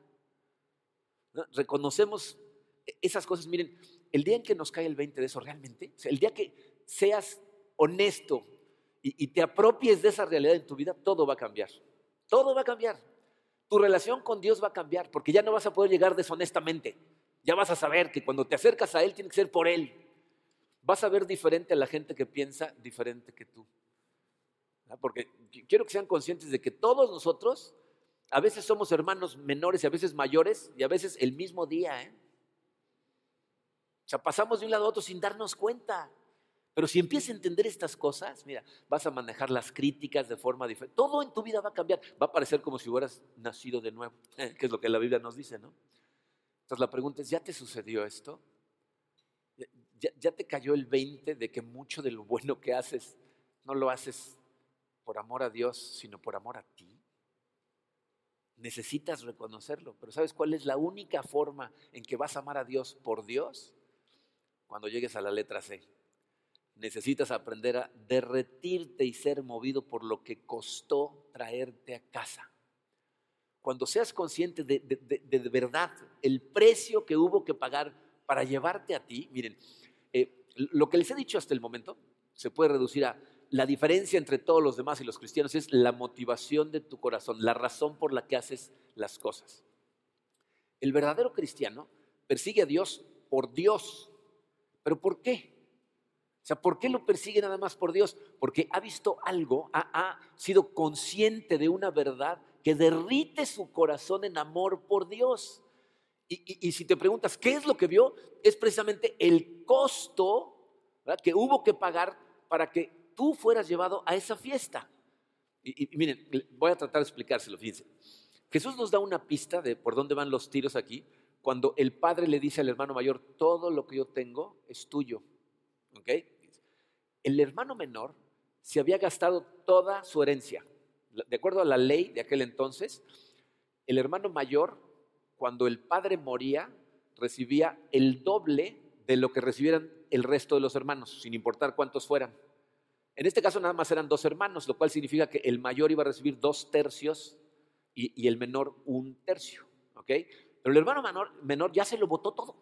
Reconocemos esas cosas. Miren, el día en que nos cae el 20 de eso realmente, el día que seas honesto y, y te apropies de esa realidad en tu vida, todo va a cambiar. Todo va a cambiar. Tu relación con Dios va a cambiar porque ya no vas a poder llegar deshonestamente. Ya vas a saber que cuando te acercas a Él tiene que ser por Él. Vas a ver diferente a la gente que piensa diferente que tú. Porque quiero que sean conscientes de que todos nosotros a veces somos hermanos menores y a veces mayores y a veces el mismo día. ¿eh? O sea, pasamos de un lado a otro sin darnos cuenta. Pero si empiezas a entender estas cosas, mira, vas a manejar las críticas de forma diferente. Todo en tu vida va a cambiar. Va a parecer como si hubieras nacido de nuevo, que es lo que la Biblia nos dice, ¿no? Entonces la pregunta es, ¿ya te sucedió esto? ¿Ya, ya te cayó el 20 de que mucho de lo bueno que haces no lo haces por amor a Dios, sino por amor a ti? Necesitas reconocerlo, pero ¿sabes cuál es la única forma en que vas a amar a Dios por Dios? Cuando llegues a la letra C. Necesitas aprender a derretirte y ser movido por lo que costó traerte a casa. Cuando seas consciente de, de, verdad el precio que hubo que pagar para llevarte a ti, miren, eh, lo que les he dicho hasta el momento se puede reducir a la diferencia entre todos los demás y los cristianos es la motivación de tu corazón, la razón por la que haces las cosas. El verdadero cristiano persigue a Dios por Dios. ¿Pero por qué? O sea, ¿por qué lo persigue nada más por Dios? Porque ha visto algo, ha, sido consciente de una verdad que derrite su corazón en amor por Dios. Y, si te preguntas, ¿qué es lo que vio? Es precisamente el costo que hubo que pagar para que tú fueras llevado a esa fiesta. Y, miren, voy a tratar de explicárselo, fíjense. Jesús nos da una pista de por dónde van los tiros aquí, cuando el padre le dice al hermano mayor, todo lo que yo tengo es tuyo. ¿Ok? El hermano menor se había gastado toda su herencia. De acuerdo a la ley de aquel entonces, el hermano mayor, cuando el padre moría, recibía el doble de lo que recibieran el resto de los hermanos, sin importar cuántos fueran. En este caso nada más eran dos hermanos, lo cual significa que el mayor iba a recibir dos tercios y, el menor un tercio. ¿ok? Pero el hermano menor, menor ya se lo votó todo.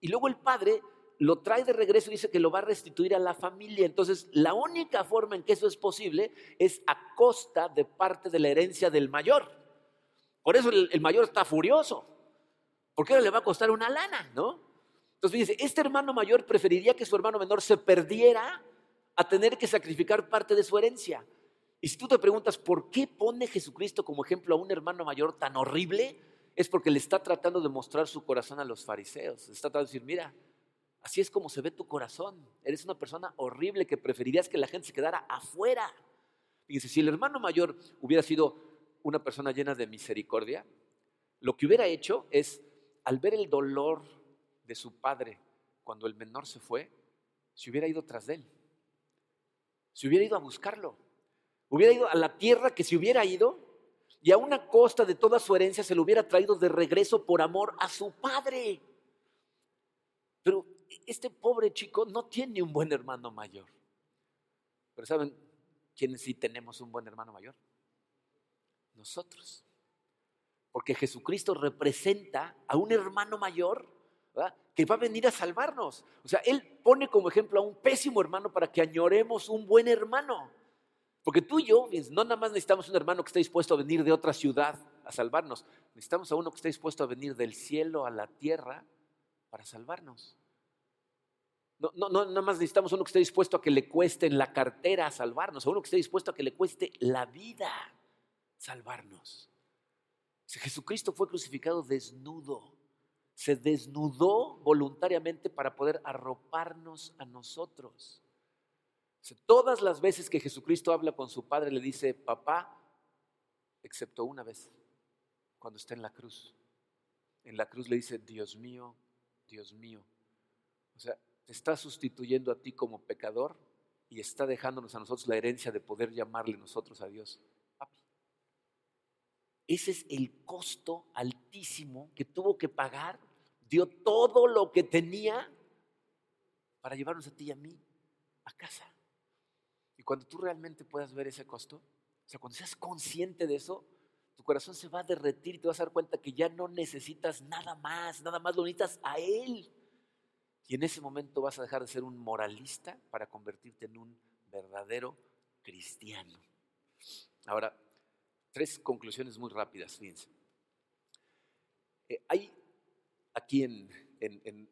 Y luego el padre lo trae de regreso y dice que lo va a restituir a la familia. Entonces, la única forma en que eso es posible es a costa de parte de la herencia del mayor. Por eso el, mayor está furioso, porque ahora le va a costar una lana, ¿no? Entonces dice, este hermano mayor preferiría que su hermano menor se perdiera a tener que sacrificar parte de su herencia. Y si tú te preguntas, ¿por qué pone Jesucristo como ejemplo a un hermano mayor tan horrible? Es porque le está tratando de mostrar su corazón a los fariseos. Está tratando de decir, mira, así es como se ve tu corazón. Eres una persona horrible que preferirías que la gente se quedara afuera. Fíjense, si el hermano mayor hubiera sido una persona llena de misericordia, lo que hubiera hecho es, al ver el dolor de su padre cuando el menor se fue, se hubiera ido tras de él se hubiera ido a buscarlo. Hubiera ido a la tierra que se hubiera ido y a una costa de toda su herencia se lo hubiera traído de regreso por amor a su padre. Pero este pobre chico no tiene un buen hermano mayor. Pero ¿saben quiénes sí tenemos un buen hermano mayor? Nosotros. Porque Jesucristo representa a un hermano mayor que va a venir a salvarnos. O sea, Él pone como ejemplo a un pésimo hermano para que añoremos un buen hermano. Porque tú y yo, no nada más necesitamos un hermano que esté dispuesto a venir de otra ciudad a salvarnos, necesitamos a uno que esté dispuesto a venir del cielo a la tierra para salvarnos. No, no, nada más necesitamos uno que esté dispuesto a que le cueste en la cartera a salvarnos, a uno que esté dispuesto a que le cueste la vida salvarnos. Jesucristo fue crucificado desnudo. Se desnudó voluntariamente para poder arroparnos a nosotros. Todas las veces que Jesucristo habla con su Padre le dice, papá, excepto una vez, cuando está en la cruz. En la cruz le dice, Dios mío, Dios mío. O sea, te está sustituyendo a ti como pecador y está dejándonos a nosotros la herencia de poder llamarle nosotros a Dios. Ese es el costo altísimo que tuvo que pagar. Dio todo lo que tenía para llevarnos a ti y a mí a casa. Y cuando tú realmente puedas ver ese costo, o sea, cuando seas consciente de eso, tu corazón se va a derretir y te vas a dar cuenta que ya no necesitas nada más, nada más lo necesitas a Él. Y en ese momento vas a dejar de ser un moralista para convertirte en un verdadero cristiano. Ahora, tres conclusiones muy rápidas, fíjense. Eh, hay aquí en,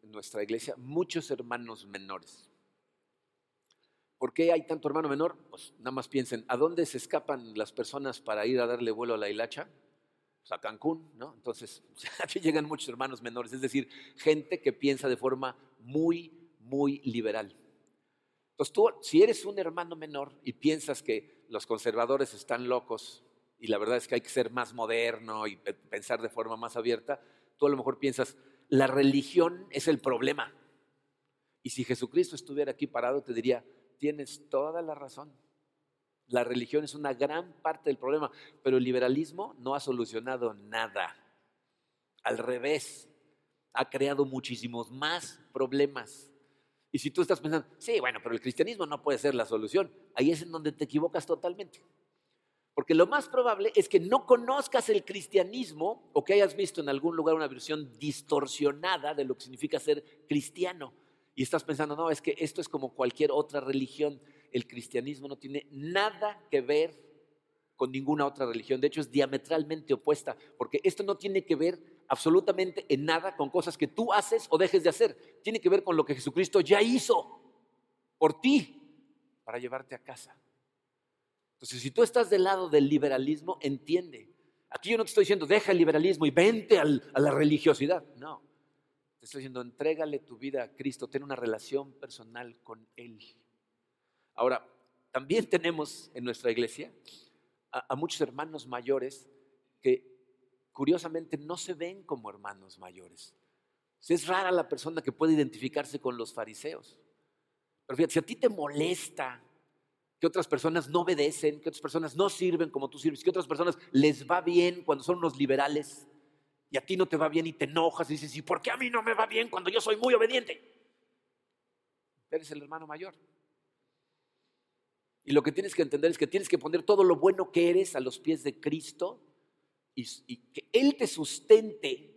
nuestra iglesia muchos hermanos menores. ¿Por qué hay tanto hermano menor? Pues nada más piensen, ¿a dónde se escapan las personas para ir a darle vuelo a la hilacha? Pues a Cancún, ¿no? Entonces, aquí llegan muchos hermanos menores, es decir, gente que piensa de forma muy, muy liberal. Entonces tú, si eres un hermano menor y piensas que los conservadores están locos y la verdad es que hay que ser más moderno y pensar de forma más abierta, tú a lo mejor piensas, la religión es el problema. Y si Jesucristo estuviera aquí parado, te diría, tienes toda la razón. La religión es una gran parte del problema, pero el liberalismo no ha solucionado nada. Al revés, ha creado muchísimos más problemas. Y si tú estás pensando, sí, bueno, pero el cristianismo no puede ser la solución, ahí es en donde te equivocas totalmente. Porque lo más probable es que no conozcas el cristianismo o que hayas visto en algún lugar una versión distorsionada de lo que significa ser cristiano y estás pensando, no, es que esto es como cualquier otra religión. El cristianismo no tiene nada que ver con ninguna otra religión. De hecho, es diametralmente opuesta, porque esto no tiene que ver absolutamente en nada con cosas que tú haces o dejes de hacer. Tiene que ver con lo que Jesucristo ya hizo por ti para llevarte a casa. Entonces, si tú estás del lado del liberalismo, entiende. Aquí yo no te estoy diciendo, deja el liberalismo y vente a la religiosidad. No. Te estoy diciendo, entrégale tu vida a Cristo, ten una relación personal con Él. Ahora, también tenemos en nuestra iglesia a, muchos hermanos mayores que curiosamente no se ven como hermanos mayores. Es rara la persona que puede identificarse con los fariseos. Pero fíjate, si a ti te molesta que otras personas no obedecen, que otras personas no sirven como tú sirves, que otras personas les va bien cuando son unos liberales, y a ti no te va bien y te enojas y dices, ¿y por qué a mí no me va bien cuando yo soy muy obediente? Eres el hermano mayor. Y lo que tienes que entender es que tienes que poner todo lo bueno que eres a los pies de Cristo y, que Él te sustente,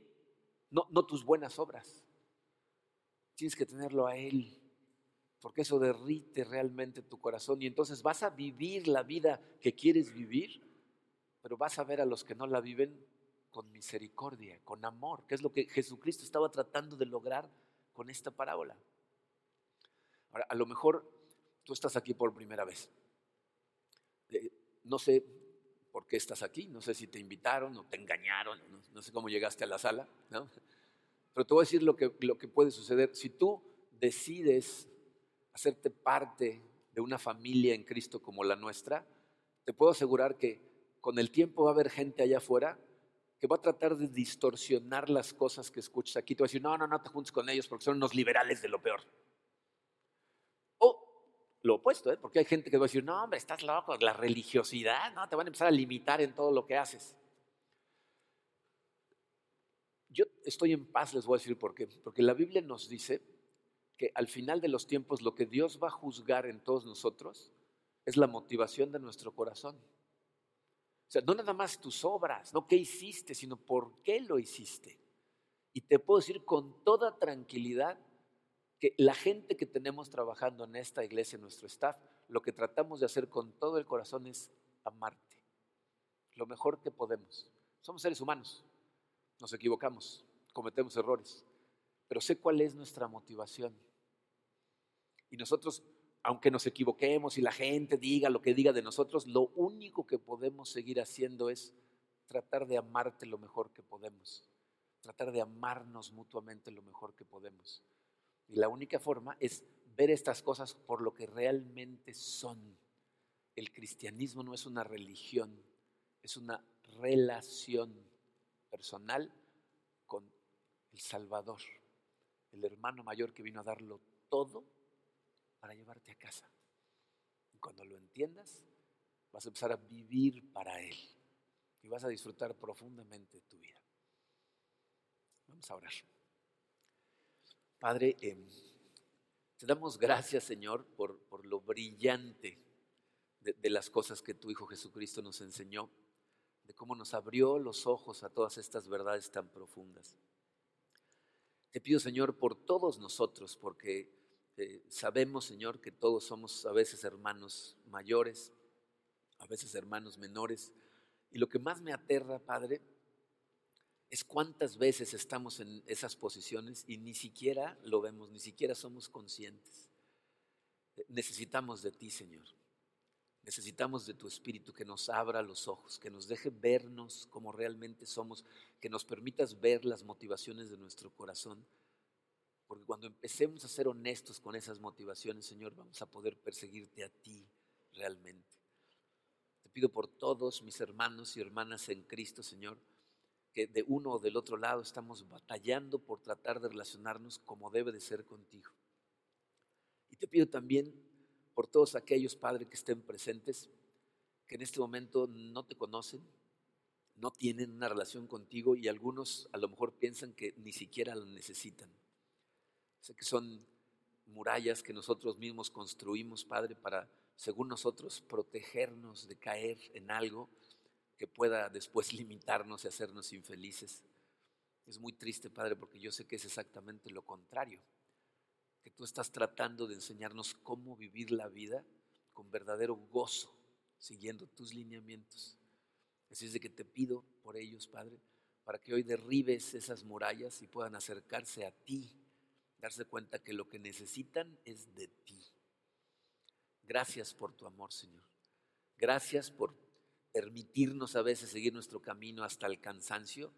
no, no tus buenas obras. Tienes que tenerlo a Él, porque eso derrite realmente tu corazón y entonces vas a vivir la vida que quieres vivir, pero vas a ver a los que no la viven con misericordia, con amor, que es lo que Jesucristo estaba tratando de lograr con esta parábola. Ahora, a lo mejor tú estás aquí por primera vez. Eh, no sé por qué estás aquí, no sé si te invitaron o te engañaron, no, sé cómo llegaste a la sala, pero te voy a decir lo que, lo que puede suceder. Si tú decides hacerte parte de una familia en Cristo como la nuestra, te puedo asegurar que con el tiempo va a haber gente allá afuera que va a tratar de distorsionar las cosas que escuchas aquí. Te va a decir, no, no, no te juntes con ellos porque son unos liberales de lo peor. O lo opuesto, ¿eh? porque hay gente que va a decir, no, hombre, estás loco, la religiosidad, no, te van a empezar a limitar en todo lo que haces. Yo estoy en paz, les voy a decir por qué. Porque la Biblia nos dice que al final de los tiempos lo que Dios va a juzgar en todos nosotros es la motivación de nuestro corazón. O sea, no nada más tus obras, no qué hiciste, sino por qué lo hiciste. Y te puedo decir con toda tranquilidad que la gente que tenemos trabajando en esta iglesia, nuestro staff, lo que tratamos de hacer con todo el corazón es amarte. Lo mejor que podemos. Somos seres humanos, nos equivocamos, cometemos errores, pero sé cuál es nuestra motivación. Y nosotros aunque nos equivoquemos y la gente diga lo que diga de nosotros, lo único que podemos seguir haciendo es tratar de amarte lo mejor que podemos, tratar de amarnos mutuamente lo mejor que podemos. Y la única forma es ver estas cosas por lo que realmente son. El cristianismo no es una religión, es una relación personal con el Salvador, el hermano mayor que vino a darlo todo para llevarte a casa. Y cuando lo entiendas, vas a empezar a vivir para Él y vas a disfrutar profundamente tu vida. Vamos a orar. Padre, em, te damos gracias, Señor, por, por lo brillante de, de, las cosas que tu Hijo Jesucristo nos enseñó, de cómo nos abrió los ojos a todas estas verdades tan profundas. Te pido, Señor, por todos nosotros, porque eh, sabemos, Señor, que todos somos a veces hermanos mayores, a veces hermanos menores, y lo que más me aterra, Padre, es cuántas veces estamos en esas posiciones y ni siquiera lo vemos, ni siquiera somos conscientes. Necesitamos de ti, Señor. Necesitamos de tu Espíritu que nos abra los ojos, que nos deje vernos como realmente somos, que nos permitas ver las motivaciones de nuestro corazón. Porque cuando empecemos a ser honestos con esas motivaciones, Señor, vamos a poder perseguirte a ti realmente. Te pido por todos mis hermanos y hermanas en Cristo, Señor, que de uno o del otro lado estamos batallando por tratar de relacionarnos como debe de ser contigo. Y te pido también por todos aquellos, Padre, que estén presentes, que en este momento no te conocen, no tienen una relación contigo y algunos a lo mejor piensan que ni siquiera la necesitan. Sé que son murallas que nosotros mismos construimos, Padre, para según nosotros, protegernos de caer en algo que pueda después limitarnos y hacernos infelices. Es muy triste, Padre, porque yo sé que es exactamente lo contrario, que tú estás tratando de enseñarnos cómo vivir la vida con verdadero gozo, siguiendo tus lineamientos. Así es de que te pido por ellos, Padre, para que hoy derribes esas murallas y puedan acercarse a ti, darse cuenta que lo que necesitan es de ti. Gracias por tu amor, Señor. Gracias por permitirnos a veces seguir nuestro camino hasta el cansancio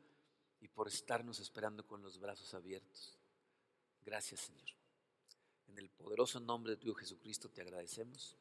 y por estarnos esperando con los brazos abiertos. Gracias, Señor. En el poderoso nombre de tu Jesucristo te agradecemos.